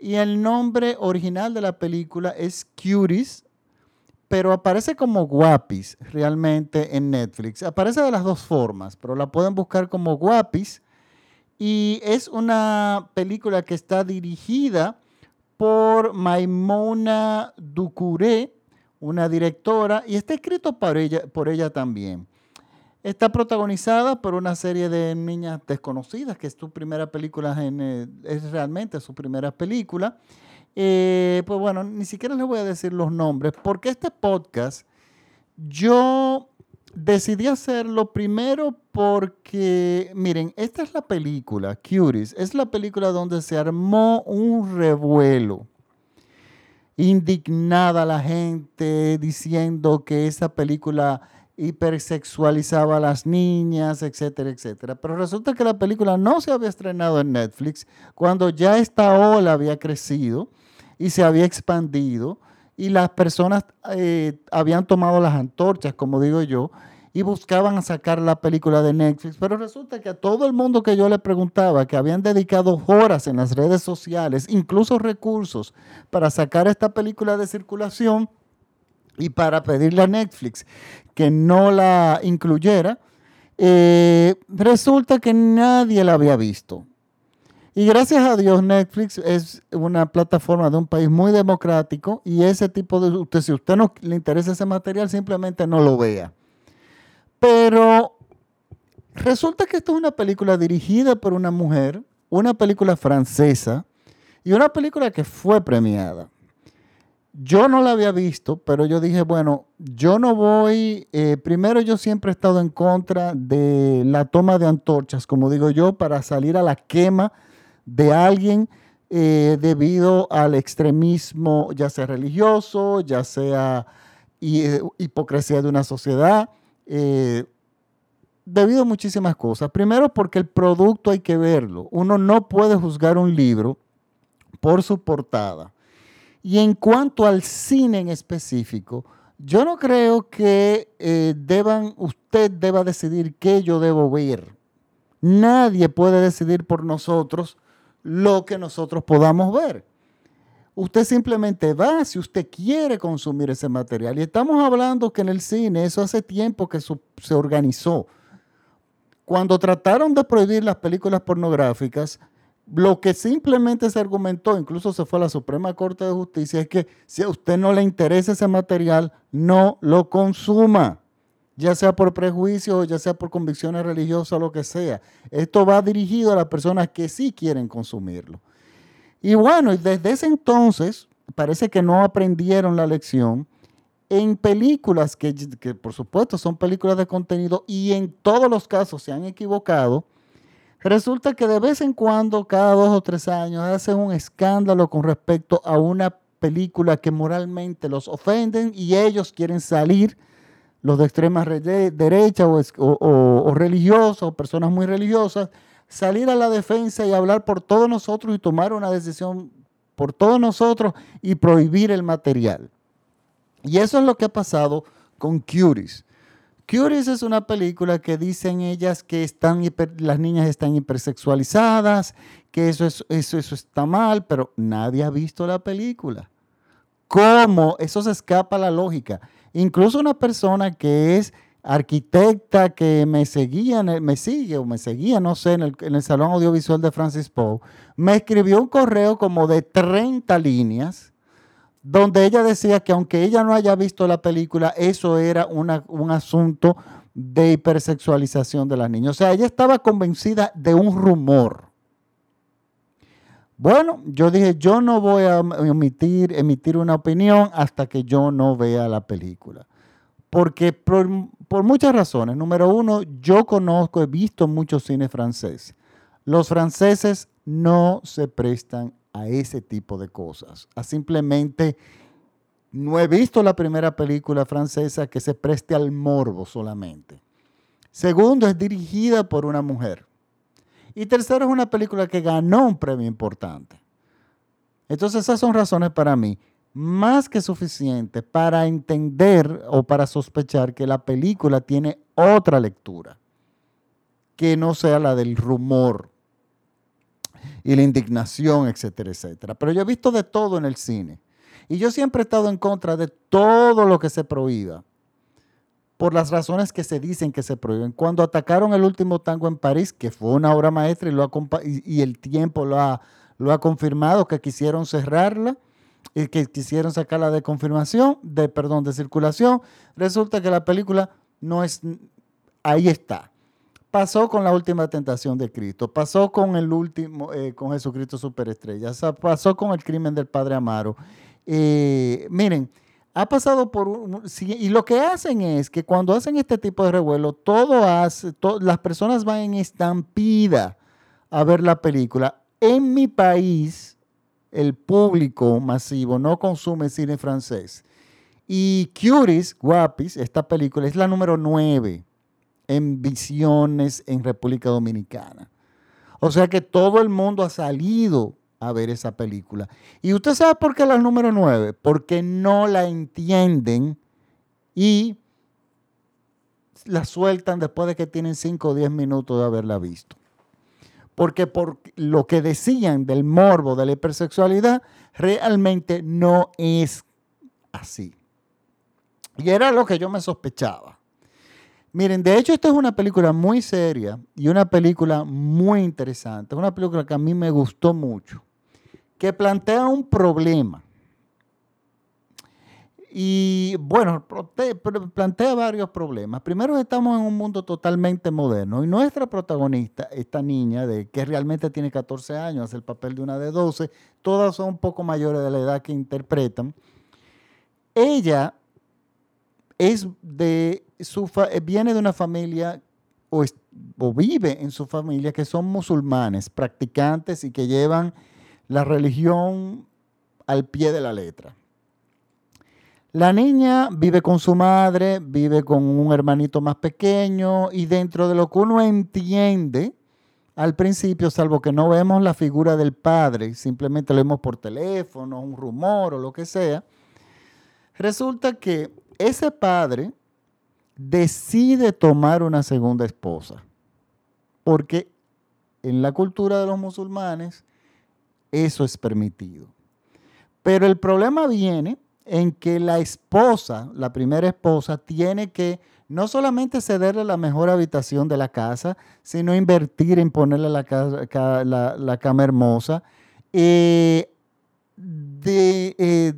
y el nombre original de la película es Cuties, pero aparece como Guapis realmente en Netflix. Aparece de las dos formas, pero la pueden buscar como Guapis. Y es una película que está dirigida por Maimona Ducuré, una directora, y está escrito por ella también. Está protagonizada por una serie de niñas desconocidas, que es su primera película, eh, es realmente su primera película. Eh, pues bueno, ni siquiera les voy a decir los nombres, porque este podcast yo decidí hacerlo primero porque, miren, esta es la película, Cuties, es la película donde se armó un revuelo indignada la gente diciendo que esa película hipersexualizaba a las niñas, etcétera, etcétera. Pero resulta que la película no se había estrenado en Netflix cuando ya esta ola había crecido y se había expandido y las personas eh, habían tomado las antorchas, como digo yo, y buscaban sacar la película de Netflix. Pero resulta que a todo el mundo que yo le preguntaba, que habían dedicado horas en las redes sociales, incluso recursos, para sacar esta película de circulación, y para pedirle a Netflix que no la incluyera, eh, resulta que nadie la había visto. Y gracias a Dios Netflix es una plataforma de un país muy democrático y ese tipo de... Usted, si usted no le interesa ese material, simplemente no lo vea. Pero resulta que esto es una película dirigida por una mujer, una película francesa y una película que fue premiada. Yo no la había visto, pero yo dije, bueno, yo no voy, eh, primero yo siempre he estado en contra de la toma de antorchas, como digo yo, para salir a la quema de alguien eh, debido al extremismo, ya sea religioso, ya sea eh, hipocresía de una sociedad, debido a muchísimas cosas. Primero porque el producto hay que verlo. Uno no puede juzgar un libro por su portada y en cuanto al cine en específico, yo no creo que eh, deban, usted deba decidir qué yo debo ver. Nadie puede decidir por nosotros lo que nosotros podamos ver. Usted simplemente va si usted quiere consumir ese material. Y estamos hablando que en el cine, eso hace tiempo que se organizó. Cuando trataron de prohibir las películas pornográficas, lo que simplemente se argumentó, incluso se fue a la Suprema Corte de Justicia, es que si a usted no le interesa ese material, no lo consuma, ya sea por prejuicio, ya sea por convicciones religiosas o lo que sea. Esto va dirigido a las personas que sí quieren consumirlo. Y bueno, desde ese entonces parece que no aprendieron la lección en películas que, que por supuesto son películas de contenido y en todos los casos se han equivocado Resulta que de vez en cuando, cada dos o tres años, hacen un escándalo con respecto a una película que moralmente los ofenden y ellos quieren salir, los de extrema derecha o, o, religiosos o personas muy religiosas, salir a la defensa y hablar por todos nosotros y tomar una decisión por todos nosotros y prohibir el material. Y eso es lo que ha pasado con Curies. Curious es una película que dicen ellas que están las niñas están hipersexualizadas, que eso, es, eso, eso está mal, pero nadie ha visto la película. ¿Cómo? Eso se escapa a la lógica. Incluso una persona que es arquitecta que me seguía, me sigue o me seguía, no sé, en el, en el Salón Audiovisual de Francis Poe, me escribió un correo como de 30 líneas donde ella decía que aunque ella no haya visto la película, eso era un asunto de hipersexualización de las niñas. O sea, ella estaba convencida de un rumor. Bueno, yo dije, yo no voy a emitir, emitir una opinión hasta que yo no vea la película. Porque por, muchas razones. Número uno, yo conozco, he visto mucho cine francés. Los franceses no se prestan a ese tipo de cosas, a simplemente no he visto la primera película francesa que se preste al morbo solamente. Segundo, es dirigida por una mujer. Y tercero, es una película que ganó un premio importante. Entonces esas son razones para mí más que suficientes para entender o para sospechar que la película tiene otra lectura, que no sea la del rumor y la indignación, etcétera, etcétera. Pero yo he visto de todo en el cine. Y yo siempre he estado en contra de todo lo que se prohíba, por las razones que se dicen que se prohíben. Cuando atacaron el último tango en París, que fue una obra maestra y, el tiempo lo ha, lo ha confirmado, que quisieron cerrarla y que quisieron sacarla de confirmación, de perdón, de circulación, resulta que la película no es, ahí está. Pasó con la última tentación de Cristo, pasó con el último, eh, con Jesucristo Superestrella, pasó con el crimen del Padre Amaro. Eh, miren, ha pasado por un, y lo que hacen es que cuando hacen este tipo de revuelo, todo hace, las personas van en estampida a ver la película. En mi país, el público masivo no consume cine francés. Y Curis, Guapis, esta película es la número 9 en visiones en República Dominicana. O sea que todo el mundo ha salido a ver esa película. ¿Y usted sabe por qué la número 9? Porque no la entienden y la sueltan después de que tienen 5 o 10 minutos de haberla visto. Porque por lo que decían del morbo, de la hipersexualidad, realmente no es así. Y era lo que yo me sospechaba. Miren, de hecho, esta es una película muy seria y una película muy interesante. Una película que a mí me gustó mucho, que plantea un problema. Y bueno, plantea varios problemas. Primero, estamos en un mundo totalmente moderno y nuestra protagonista, esta niña de que realmente tiene 14 años, hace el papel de una de 12, todas son un poco mayores de la edad que interpretan. Ella es de su eh, viene de una familia o, o, vive en su familia que son musulmanes, practicantes y que llevan la religión al pie de la letra. La niña vive con su madre, vive con un hermanito más pequeño y dentro de lo que uno entiende al principio, salvo que no vemos la figura del padre, simplemente lo vemos por teléfono, un rumor o lo que sea, resulta que ese padre decide tomar una segunda esposa, porque en la cultura de los musulmanes eso es permitido. Pero el problema viene en que la esposa, la primera esposa, tiene que no solamente cederle la mejor habitación de la casa, sino invertir en ponerle la, cama hermosa, eh, de, eh,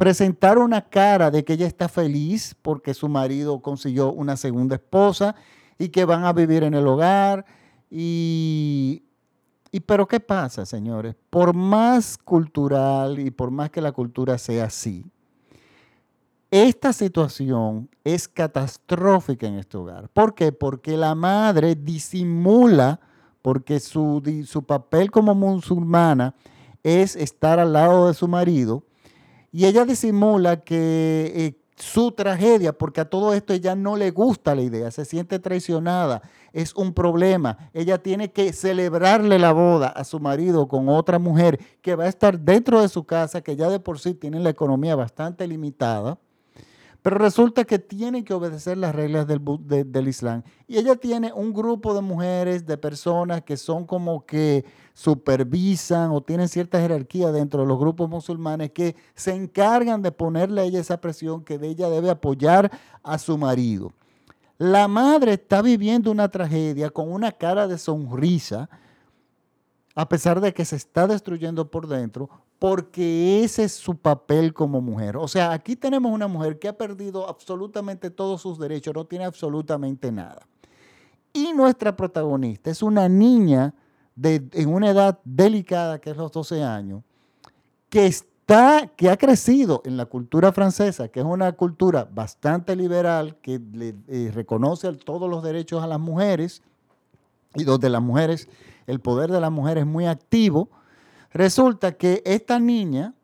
presentar una cara de que ella está feliz porque su marido consiguió una segunda esposa y que van a vivir en el hogar. Y, y pero ¿qué pasa, señores? Por más cultural y por más que la cultura sea así, esta situación es catastrófica en este hogar. ¿Por qué? Porque la madre disimula, porque su, su papel como musulmana es estar al lado de su marido y ella disimula que eh, su tragedia, porque a todo esto ella no le gusta la idea, se siente traicionada, es un problema. Ella tiene que celebrarle la boda a su marido con otra mujer que va a estar dentro de su casa, que ya de por sí tiene la economía bastante limitada pero resulta que tiene que obedecer las reglas del, del, Islam. Y ella tiene un grupo de mujeres, de personas que son como que supervisan o tienen cierta jerarquía dentro de los grupos musulmanes que se encargan de ponerle a ella esa presión que de ella debe apoyar a su marido. La madre está viviendo una tragedia con una cara de sonrisa, a pesar de que se está destruyendo por dentro, porque ese es su papel como mujer. O sea, aquí tenemos una mujer que ha perdido absolutamente todos sus derechos, no tiene absolutamente nada. Y nuestra protagonista es una niña en una edad delicada, que es los 12 años, que está, que ha crecido en la cultura francesa, que es una cultura bastante liberal, que eh, reconoce todos los derechos a las mujeres y donde las mujeres, el poder de la mujer es muy activo Resulta que esta niña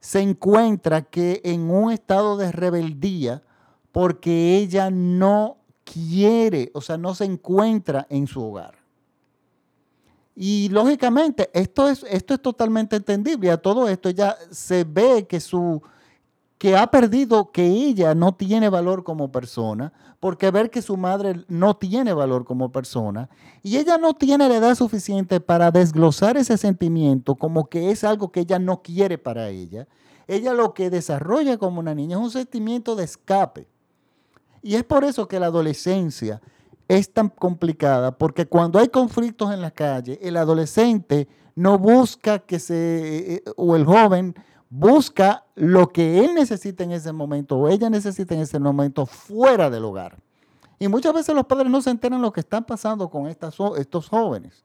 se encuentra que en un estado de rebeldía porque ella no quiere, o sea, no se encuentra en su hogar. Y lógicamente, esto es, esto es totalmente entendible. A todo esto ella se ve que su que ha perdido, que ella no tiene valor como persona, porque ver que su madre no tiene valor como persona, y ella no tiene la edad suficiente para desglosar ese sentimiento como que es algo que ella no quiere para ella. Ella lo que desarrolla como una niña es un sentimiento de escape. Y es por eso que la adolescencia es tan complicada, porque cuando hay conflictos en la calle, el adolescente no busca que se, eh, eh, o el joven busca lo que él necesita en ese momento o ella necesita en ese momento fuera del hogar. Y muchas veces los padres no se enteran lo que están pasando con estos jóvenes.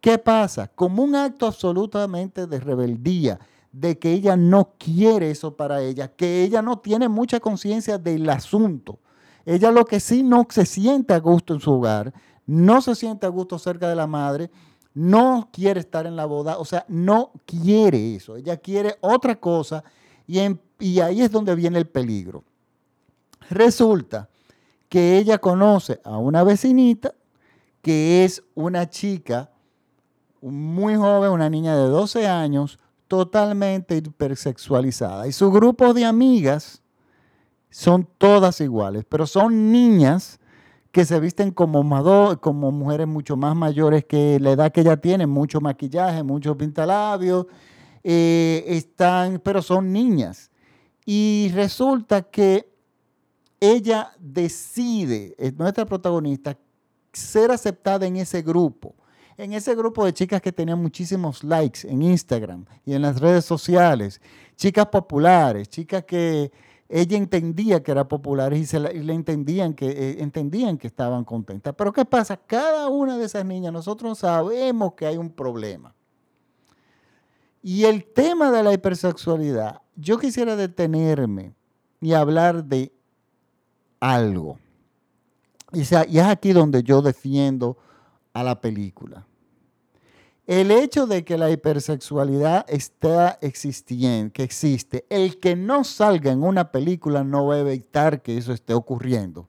¿Qué pasa? Como un acto absolutamente de rebeldía, de que ella no quiere eso para ella, que ella no tiene mucha conciencia del asunto. Ella lo que sí no se siente a gusto en su hogar, no se siente a gusto cerca de la madre no quiere estar en la boda, o sea, no quiere eso, ella quiere otra cosa y, y ahí es donde viene el peligro. Resulta que ella conoce a una vecinita que es una chica muy joven, una niña de 12 años, totalmente hipersexualizada. Y su grupo de amigas son todas iguales, pero son niñas que se visten como, como mujeres mucho más mayores que la edad que ella tiene, mucho maquillaje, mucho pintalabios, eh, están, pero son niñas. Y resulta que ella decide, es nuestra protagonista, ser aceptada en ese grupo, en ese grupo de chicas que tenían muchísimos likes en Instagram y en las redes sociales, chicas populares, chicas que ella entendía que era popular y, se le entendían que, eh, entendían que estaban contentas. Pero ¿qué pasa? Cada una de esas niñas, nosotros sabemos que hay un problema. Y el tema de la hipersexualidad, yo quisiera detenerme y hablar de algo. Y, y es aquí donde yo defiendo a la película. El hecho de que la hipersexualidad está existiendo, que existe, el que no salga en una película no va a evitar que eso esté ocurriendo.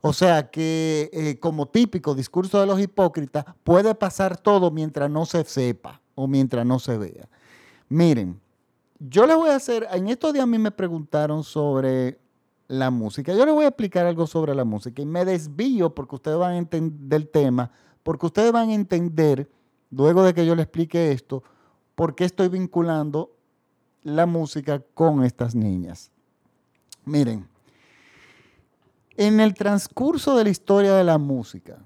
O sea que, eh, como típico discurso de los hipócritas, puede pasar todo mientras no se sepa o mientras no se vea. Miren, yo les voy a hacer, en estos días a mí me preguntaron sobre la música. Yo les voy a explicar algo sobre la música y me desvío porque ustedes van a entender el tema porque ustedes van a entender, luego de que yo les explique esto, por qué estoy vinculando la música con estas niñas. Miren, en el transcurso de la historia de la música,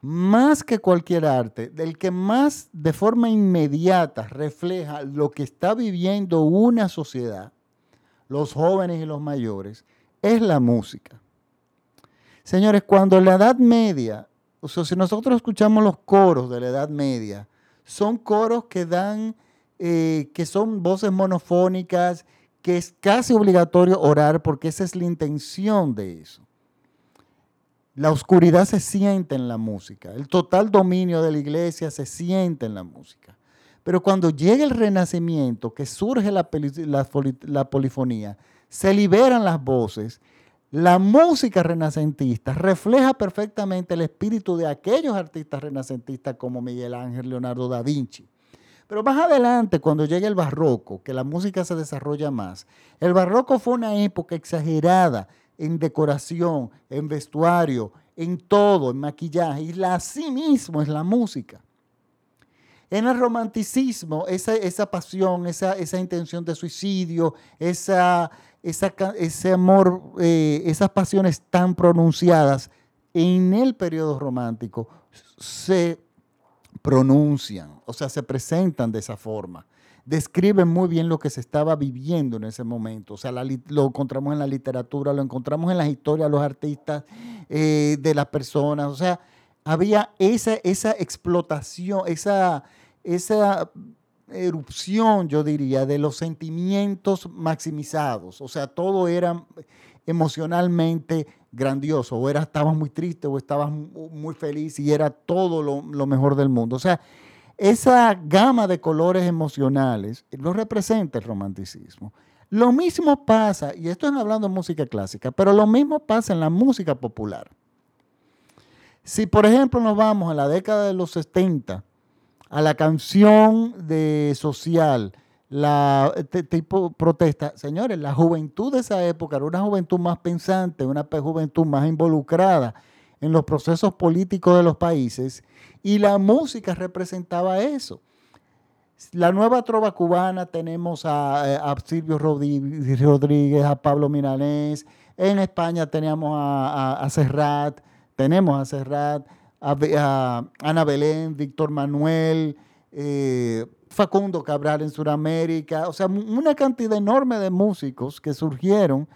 más que cualquier arte, del que más de forma inmediata refleja lo que está viviendo una sociedad, los jóvenes y los mayores, es la música. Señores, cuando en la Edad Media o sea, si nosotros escuchamos los coros de la Edad Media, son coros que dan, eh, que son voces monofónicas, que es casi obligatorio orar porque esa es la intención de eso. La oscuridad se siente en la música, el total dominio de la iglesia se siente en la música. Pero cuando llega el renacimiento, que surge la, la polifonía, se liberan las voces la música renacentista refleja perfectamente el espíritu de aquellos artistas renacentistas como Miguel Ángel, Leonardo da Vinci. Pero más adelante, cuando llega el barroco, que la música se desarrolla más, el barroco fue una época exagerada en decoración, en vestuario, en todo, en maquillaje, y la, así mismo es la música. En el romanticismo, esa, esa pasión, esa, esa intención de suicidio, esa, ese amor, eh, esas pasiones tan pronunciadas en el periodo romántico se pronuncian, o sea, se presentan de esa forma. Describen muy bien lo que se estaba viviendo en ese momento. O sea, lo encontramos en la literatura, lo encontramos en las historias los artistas, eh, de las personas. O sea, había esa, esa explotación, esa, esa erupción, yo diría, de los sentimientos maximizados. O sea, todo era emocionalmente grandioso. O era, estabas muy triste o estabas muy feliz y era todo lo, lo mejor del mundo. O sea, esa gama de colores emocionales lo representa el romanticismo. Lo mismo pasa, y esto es hablando de música clásica, pero lo mismo pasa en la música popular. Si por ejemplo nos vamos a la década de los 70, a la canción de social, la tipo protesta, señores, la juventud de esa época era una juventud más pensante, una juventud más involucrada en los procesos políticos de los países y la música representaba eso. La nueva trova cubana tenemos a, eh, Silvio Rodríguez, a Pablo Milanés, en España teníamos a, Serrat, tenemos a Serrat, a, Ana Belén, Víctor Manuel, eh, Facundo Cabral en Sudamérica, o sea, una cantidad enorme de músicos que surgieron,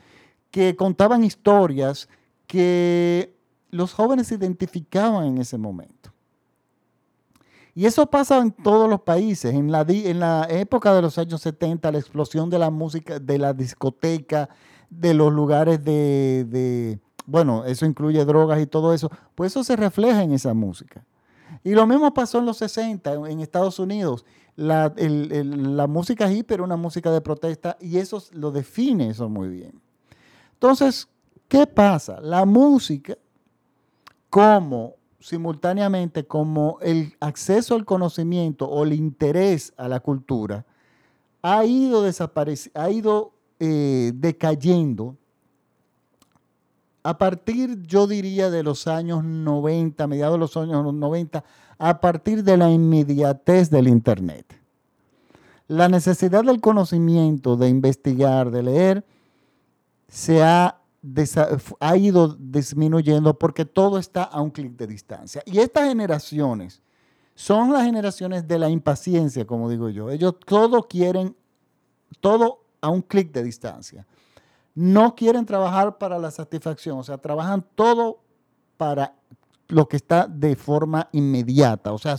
que contaban historias que los jóvenes se identificaban en ese momento. Y eso pasa en todos los países. En la, época de los años 70, la explosión de la música, de la discoteca, de los lugares de, bueno, eso incluye drogas y todo eso, pues eso se refleja en esa música. Y lo mismo pasó en los 60 en Estados Unidos. La, música hippie era una música de protesta y eso lo define eso muy bien. Entonces, ¿qué pasa? La música como simultáneamente como el acceso al conocimiento o el interés a la cultura ha ido, ha ido eh, decayendo a partir, yo diría, de los años 90, mediados de los años 90, a partir de la inmediatez del Internet. La necesidad del conocimiento, de investigar, de leer, se ha ha ido disminuyendo porque todo está a un clic de distancia. Y estas generaciones son las generaciones de la impaciencia, como digo yo. Ellos todo quieren, todo a un clic de distancia. No quieren trabajar para la satisfacción, o sea, trabajan todo para lo que está de forma inmediata. O sea,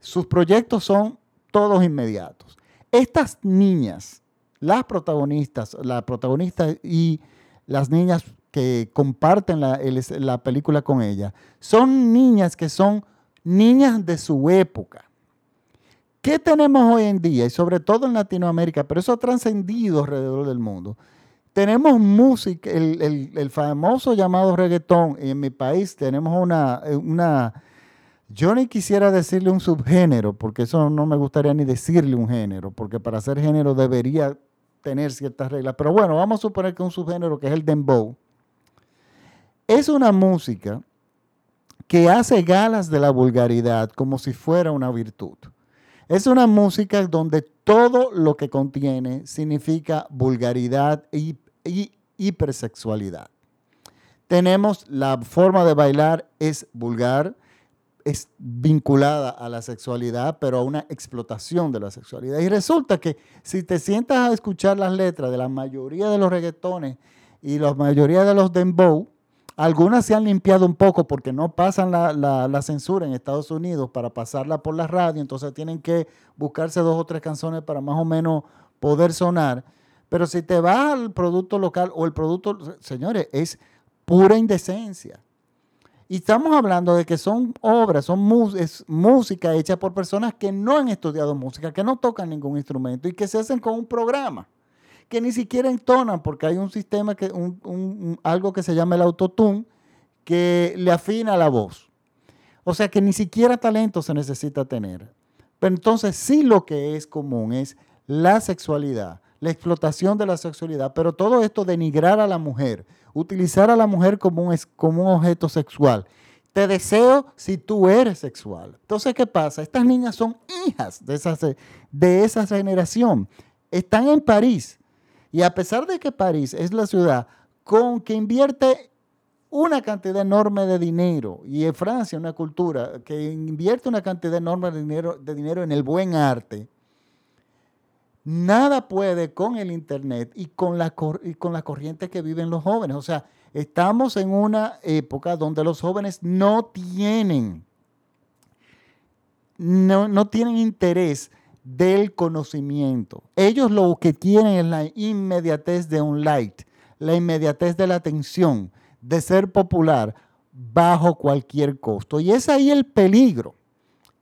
sus proyectos son todos inmediatos. Estas niñas, las protagonistas, la protagonista y las niñas que comparten la, película con ella, son niñas que son niñas de su época. ¿Qué tenemos hoy en día? Y sobre todo en Latinoamérica, pero eso ha trascendido alrededor del mundo. Tenemos música, el, famoso llamado reggaetón. en mi país tenemos una, una, yo ni quisiera decirle un subgénero, porque eso no me gustaría ni decirle un género, porque para ser género debería tener ciertas reglas. Pero bueno, vamos a suponer que un subgénero que es el dembow es una música que hace galas de la vulgaridad como si fuera una virtud. Es una música donde todo lo que contiene significa vulgaridad y, y hipersexualidad. Tenemos la forma de bailar es vulgar, es vinculada a la sexualidad, pero a una explotación de la sexualidad. Y resulta que si te sientas a escuchar las letras de la mayoría de los reggaetones y la mayoría de los dembow, algunas se han limpiado un poco porque no pasan la, censura en Estados Unidos para pasarla por la radio, entonces tienen que buscarse dos o tres canciones para más o menos poder sonar. Pero si te vas al producto local o el producto, señores, es pura indecencia. Y estamos hablando de que son obras, son música hecha por personas que no han estudiado música, que no tocan ningún instrumento y que se hacen con un programa, que ni siquiera entonan porque hay un sistema, que, algo que se llama el autotune, que le afina la voz. O sea que ni siquiera talento se necesita tener. Pero entonces sí lo que es común es la sexualidad, la explotación de la sexualidad, pero todo esto denigrar a la mujer, utilizar a la mujer como un, como un objeto sexual. Te deseo si tú eres sexual. Entonces, ¿qué pasa? Estas niñas son hijas de esa, de esa generación. Están en París. Y a pesar de que París es la ciudad con que invierte una cantidad enorme de dinero, y en Francia una cultura que invierte una cantidad enorme de dinero, de dinero en el buen arte, Nada puede con el Internet y con, la, y con la corriente que viven los jóvenes. O sea, estamos en una época donde los jóvenes no tienen, no, no tienen interés del conocimiento. Ellos lo que tienen es la inmediatez de un light, la inmediatez de la atención, de ser popular bajo cualquier costo. Y es ahí el peligro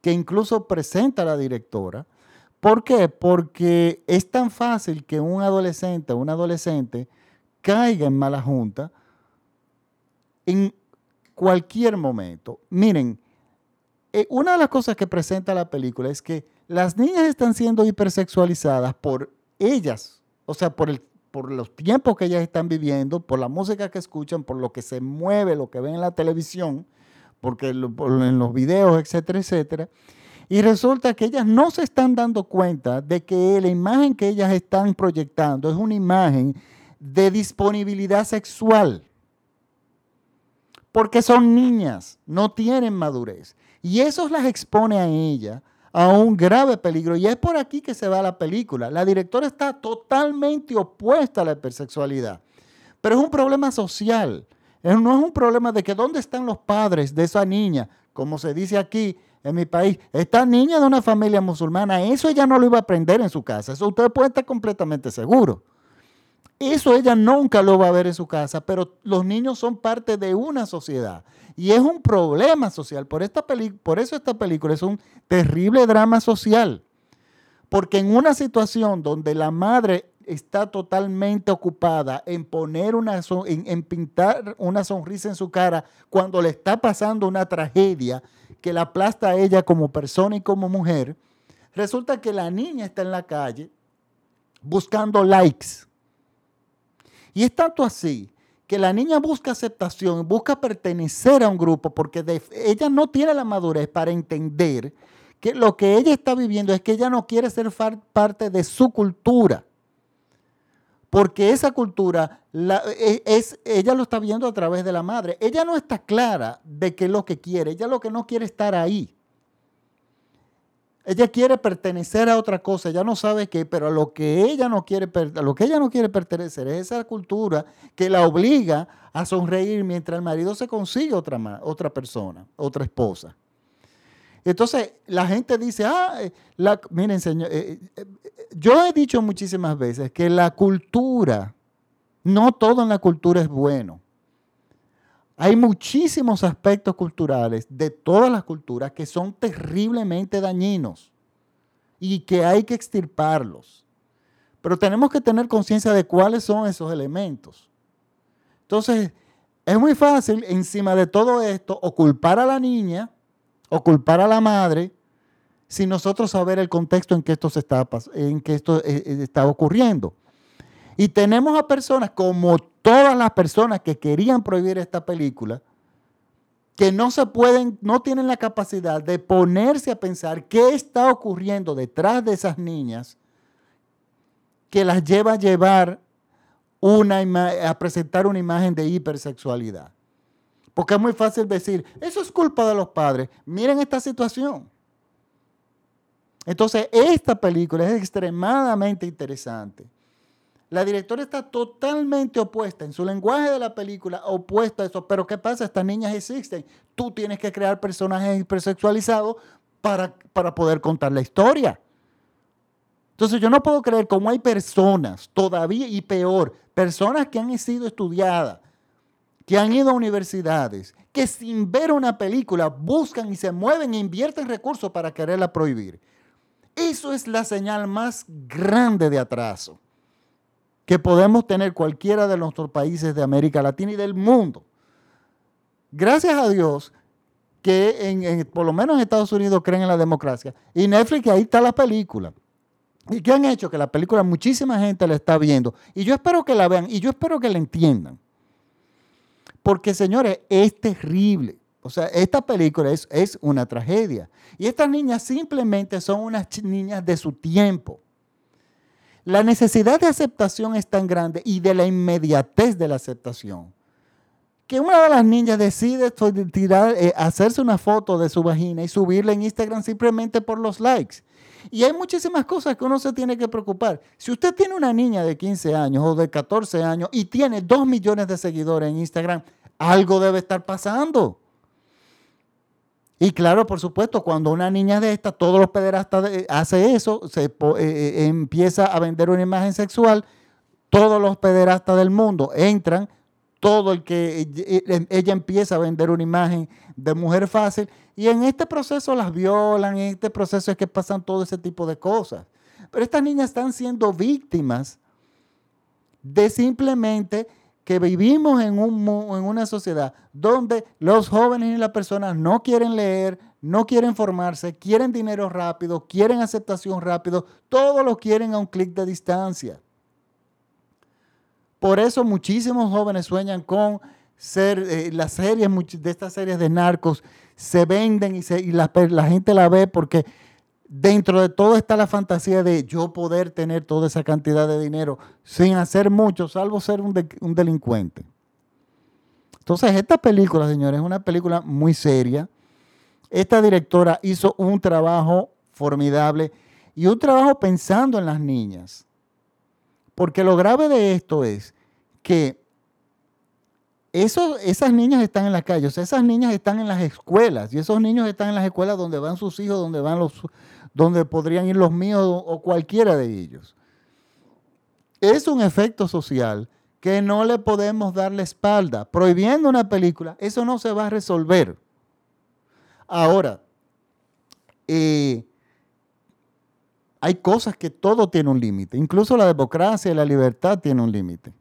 que incluso presenta la directora. ¿Por qué? Porque es tan fácil que un adolescente o un adolescente caiga en mala junta en cualquier momento. Miren, eh, una de las cosas que presenta la película es que las niñas están siendo hipersexualizadas por ellas, o sea, por, el, por los tiempos que ellas están viviendo, por la música que escuchan, por lo que se mueve, lo que ven en la televisión, porque en los videos, etcétera, etcétera. Y resulta que ellas no se están dando cuenta de que la imagen que ellas están proyectando es una imagen de disponibilidad sexual. Porque son niñas, no tienen madurez. Y eso las expone a ella a un grave peligro. Y es por aquí que se va la película. La directora está totalmente opuesta a la hipersexualidad. Pero es un problema social. No es un problema de que dónde están los padres de esa niña, como se dice aquí en mi país. Esta niña de una familia musulmana, eso ella no lo iba a aprender en su casa. Eso usted puede estar completamente seguro. Eso ella nunca lo va a ver en su casa, pero los niños son parte de una sociedad. Y es un problema social. Por, esta por eso esta película es un terrible drama social. Porque en una situación donde la madre está totalmente ocupada en poner una en, pintar una sonrisa en su cara cuando le está pasando una tragedia que la aplasta a ella como persona y como mujer, resulta que la niña está en la calle buscando likes. Y es tanto así que la niña busca aceptación, busca pertenecer a un grupo, porque ella no tiene la madurez para entender que lo que ella está viviendo es que ella no quiere ser parte de su cultura. Porque esa cultura, e, es, ella lo está viendo a través de la madre. Ella no está clara de qué es lo que quiere. Ella lo que no quiere estar ahí. Ella quiere pertenecer a otra cosa, ella no sabe qué, pero a lo que ella no quiere, lo que ella no quiere pertenecer es esa cultura que la obliga a sonreír mientras el marido se consigue otra, otra persona, otra esposa. Entonces la gente dice, ah, eh, miren señor, eh, eh, yo he dicho muchísimas veces que la cultura, no todo en la cultura es bueno. Hay muchísimos aspectos culturales de todas las culturas que son terriblemente dañinos y que hay que extirparlos. Pero tenemos que tener conciencia de cuáles son esos elementos. Entonces, es muy fácil encima de todo esto o culpar a la niña o culpar a la madre sin nosotros saber el contexto en que esto, se está, en que esto eh, eh, está ocurriendo. Y tenemos a personas como todas las personas que querían prohibir esta película, que no se pueden, no tienen la capacidad de ponerse a pensar qué está ocurriendo detrás de esas niñas que las lleva a llevar una a presentar una imagen de hipersexualidad. Porque es muy fácil decir, eso es culpa de los padres. Miren esta situación. Entonces, esta película es extremadamente interesante. La directora está totalmente opuesta en su lenguaje de la película, opuesta a eso. Pero ¿qué pasa? Estas niñas existen. Tú tienes que crear personajes hipersexualizados para, para poder contar la historia. Entonces yo no puedo creer cómo hay personas todavía, y peor, personas que han sido estudiadas, que han ido a universidades, que sin ver una película buscan y se mueven e invierten recursos para quererla prohibir. Eso es la señal más grande de atraso que podemos tener cualquiera de nuestros países de América Latina y del mundo. Gracias a Dios que por lo menos en Estados Unidos creen en la democracia. Y Netflix, ahí está la película. ¿Y qué han hecho? Que la película muchísima gente la está viendo. Y yo espero que la vean y yo espero que la entiendan. Porque, señores, es terrible. O sea, esta película es, es una tragedia. Y estas niñas simplemente son unas niñas de su tiempo. La necesidad de aceptación es tan grande y de la inmediatez de la aceptación que una de las niñas decide tirar, eh, hacerse una foto de su vagina y subirla en Instagram simplemente por los likes. Y hay muchísimas cosas que uno se tiene que preocupar. Si usted tiene una niña de 15 años o de 14 años y tiene 2 millones de seguidores en Instagram, algo debe estar pasando. Y claro, por supuesto, cuando una niña de esta, todos los pederastas hace eso, se eh, eh, empieza a vender una imagen sexual, todos los pederastas del mundo entran, todo el que ella empieza a vender una imagen de mujer fácil y en este proceso las violan, en este proceso es que pasan todo ese tipo de cosas. Pero estas niñas están siendo víctimas de simplemente que vivimos en, un, en una sociedad donde los jóvenes y las personas no quieren leer, no quieren formarse, quieren dinero rápido, quieren aceptación rápido, todo lo quieren a un clic de distancia. Por eso muchísimos jóvenes sueñan con ser, eh, las series, de estas series de narcos se venden y, la gente la ve porque dentro de todo está la fantasía de yo poder tener toda esa cantidad de dinero sin hacer mucho, salvo ser un, un delincuente. Entonces, esta película, señores, es una película muy seria. Esta directora hizo un trabajo formidable y un trabajo pensando en las niñas. Porque lo grave de esto es que eso, esas niñas están en la calle, o sea, esas niñas están en las escuelas y esos niños están en las escuelas donde van sus hijos, donde van los, donde podrían ir los míos o cualquiera de ellos. Es un efecto social que no le podemos dar la espalda. Prohibiendo una película, eso no se va a resolver. Ahora, eh, hay cosas que todo tiene un límite, incluso la democracia y la libertad tienen un límite.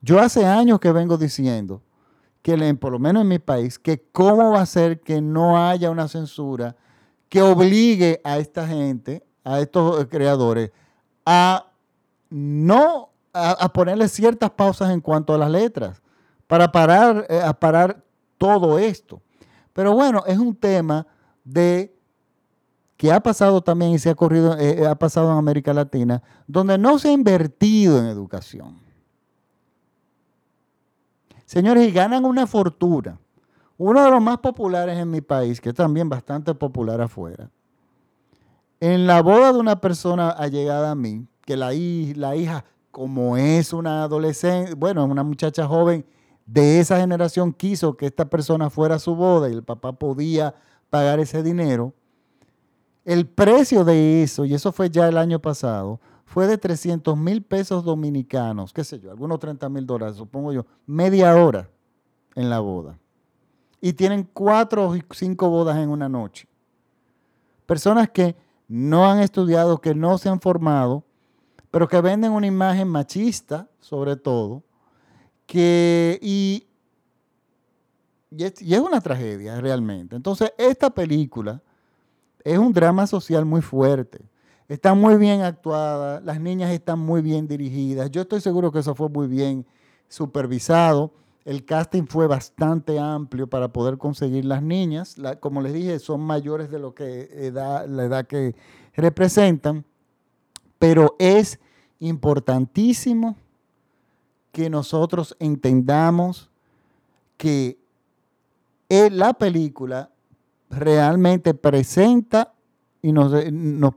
Yo hace años que vengo diciendo que, por lo menos en mi país, que cómo va a ser que no haya una censura que obligue a esta gente, a estos creadores, a no a, ponerle ciertas pausas en cuanto a las letras para parar, eh, a parar todo esto. Pero bueno, es un tema de que ha pasado también y se ha corrido, eh, eh, ha pasado en América Latina, donde no se ha invertido en educación. Señores, y ganan una fortuna. Uno de los más populares en mi país, que es también bastante popular afuera, en la boda de una persona allegada a mí, que la, la hija, como es una adolescente, bueno, una muchacha joven de esa generación, quiso que esta persona fuera a su boda y el papá podía pagar ese dinero, el precio de eso, y eso fue ya el año pasado, fue de 300 mil pesos dominicanos, qué sé yo, algunos 30 mil dólares, supongo yo, media hora en la boda y tienen cuatro o cinco bodas en una noche. Personas que no han estudiado, que no se han formado, pero que venden una imagen machista, sobre todo, que, y, y, es, una tragedia realmente. Entonces, esta película es un drama social muy fuerte. Está muy bien actuada, las niñas están muy bien dirigidas. Yo estoy seguro que eso fue muy bien supervisado. El casting fue bastante amplio para poder conseguir las niñas. como les dije, son mayores de lo que la edad que representan. Pero es importantísimo que nosotros entendamos que la película realmente presenta y nos,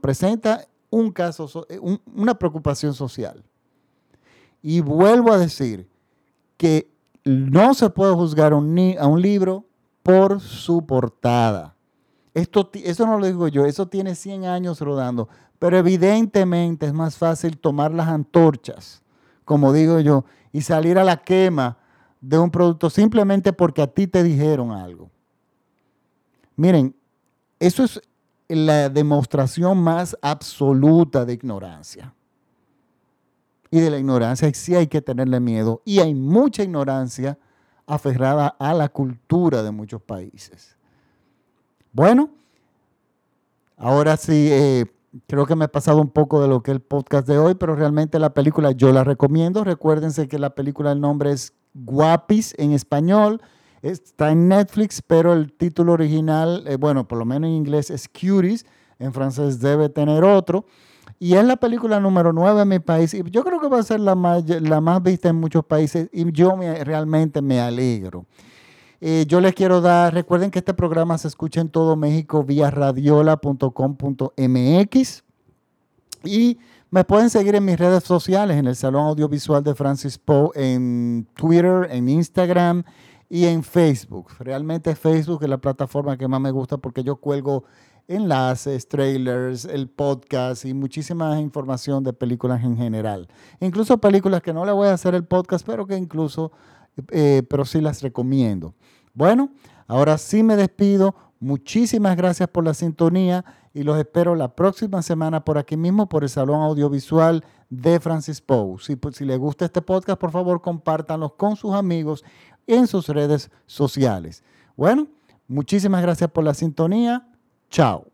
presenta un caso, una preocupación social. Y vuelvo a decir que no se puede juzgar a un libro por su portada. Esto, eso no lo digo yo, eso tiene 100 años rodando, pero evidentemente es más fácil tomar las antorchas, como digo yo, y salir a la quema de un producto simplemente porque a ti te dijeron algo. Miren, eso es la demostración más absoluta de ignorancia y de la ignorancia sí hay que tenerle miedo y hay mucha ignorancia aferrada a la cultura de muchos países. Bueno, ahora sí, eh, creo que me he pasado un poco de lo que es el podcast de hoy, pero realmente la película yo la recomiendo. Recuérdense que la película, el nombre es Guapis en español. Está en Netflix, pero el título original, eh, bueno, por lo menos en inglés es Cuties, en francés debe tener otro. Y es la película número 9 en mi país. Y yo creo que va a ser la más, la más vista en muchos países. Y yo realmente me alegro. Eh, yo les quiero dar, recuerden que este programa se escucha en todo México vía radiola.com.mx. Y me pueden seguir en mis redes sociales, en el Salón Audiovisual de Francis Poe, en Twitter, en Instagram y en Facebook. Realmente Facebook es la plataforma que más me gusta porque yo cuelgo enlaces, trailers, el podcast y muchísima información de películas en general. Incluso películas que no le voy a hacer el podcast, pero que incluso eh, pero sí las recomiendo. Bueno, ahora sí me despido. Muchísimas gracias por la sintonía y los espero la próxima semana por aquí mismo, por el Salón Audiovisual de Francis Poe. Si, si les gusta este podcast, por favor, compártanlo con sus amigos en sus redes sociales. Bueno, muchísimas gracias por la sintonía. Chao.